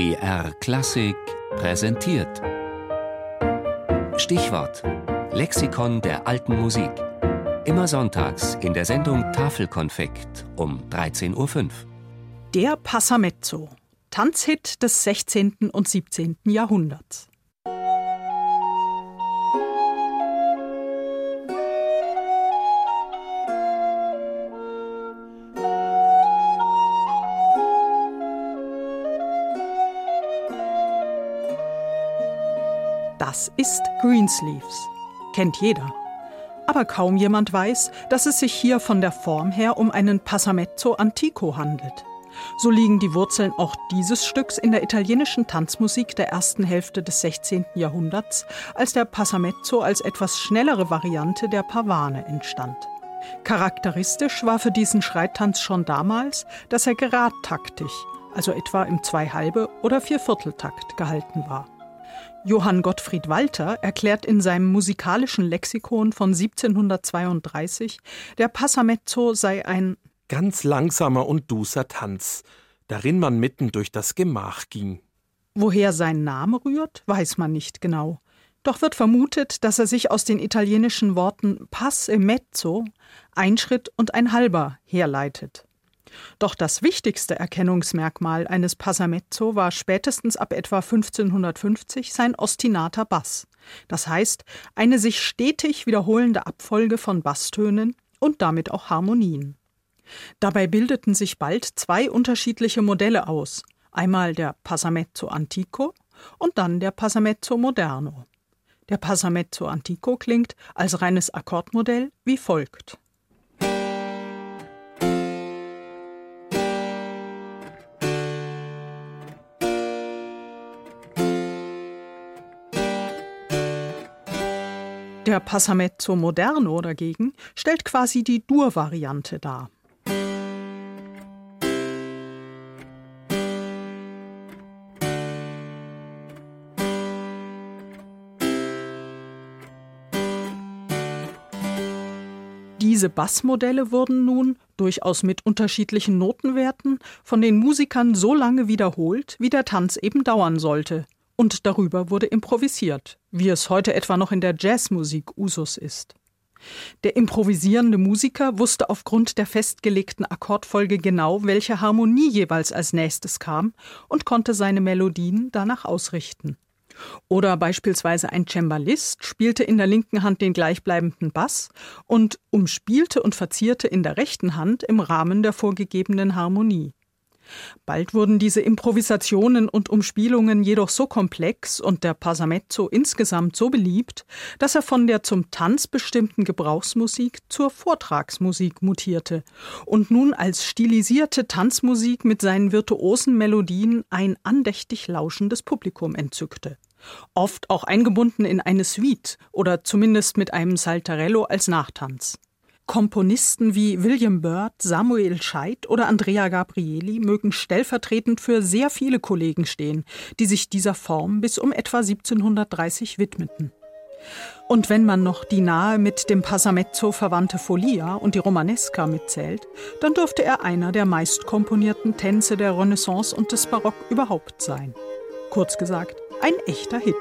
BR Klassik präsentiert. Stichwort: Lexikon der alten Musik. Immer sonntags in der Sendung Tafelkonfekt um 13.05 Uhr. Der Passamezzo, Tanzhit des 16. und 17. Jahrhunderts. Das ist Greensleeves. Kennt jeder. Aber kaum jemand weiß, dass es sich hier von der Form her um einen Passamezzo Antico handelt. So liegen die Wurzeln auch dieses Stücks in der italienischen Tanzmusik der ersten Hälfte des 16. Jahrhunderts, als der Passamezzo als etwas schnellere Variante der Pavane entstand. Charakteristisch war für diesen Schreittanz schon damals, dass er geradtaktig, also etwa im Zweihalbe oder Viervierteltakt gehalten war. Johann Gottfried Walter erklärt in seinem musikalischen Lexikon von 1732, der Passamezzo sei ein ganz langsamer und duser Tanz, darin man mitten durch das Gemach ging. Woher sein Name rührt, weiß man nicht genau. Doch wird vermutet, dass er sich aus den italienischen Worten passe mezzo, ein Schritt und ein halber, herleitet. Doch das wichtigste Erkennungsmerkmal eines Passamezzo war spätestens ab etwa 1550 sein ostinater Bass, das heißt eine sich stetig wiederholende Abfolge von Basstönen und damit auch Harmonien. Dabei bildeten sich bald zwei unterschiedliche Modelle aus, einmal der Passamezzo Antico und dann der Passamezzo Moderno. Der Passamezzo Antico klingt als reines Akkordmodell wie folgt. Der Passamezzo Moderno dagegen stellt quasi die Dur-Variante dar. Diese Bassmodelle wurden nun, durchaus mit unterschiedlichen Notenwerten, von den Musikern so lange wiederholt, wie der Tanz eben dauern sollte, und darüber wurde improvisiert, wie es heute etwa noch in der Jazzmusik Usus ist. Der improvisierende Musiker wusste aufgrund der festgelegten Akkordfolge genau, welche Harmonie jeweils als nächstes kam und konnte seine Melodien danach ausrichten. Oder beispielsweise ein Cembalist spielte in der linken Hand den gleichbleibenden Bass und umspielte und verzierte in der rechten Hand im Rahmen der vorgegebenen Harmonie. Bald wurden diese Improvisationen und Umspielungen jedoch so komplex und der Passamezzo insgesamt so beliebt, dass er von der zum Tanz bestimmten Gebrauchsmusik zur Vortragsmusik mutierte und nun als stilisierte Tanzmusik mit seinen virtuosen Melodien ein andächtig lauschendes Publikum entzückte. Oft auch eingebunden in eine Suite oder zumindest mit einem Saltarello als Nachtanz. Komponisten wie William Byrd, Samuel Scheidt oder Andrea Gabrieli mögen stellvertretend für sehr viele Kollegen stehen, die sich dieser Form bis um etwa 1730 widmeten. Und wenn man noch die nahe mit dem Passamezzo verwandte Folia und die Romanesca mitzählt, dann dürfte er einer der meistkomponierten Tänze der Renaissance und des Barock überhaupt sein. Kurz gesagt, ein echter Hit.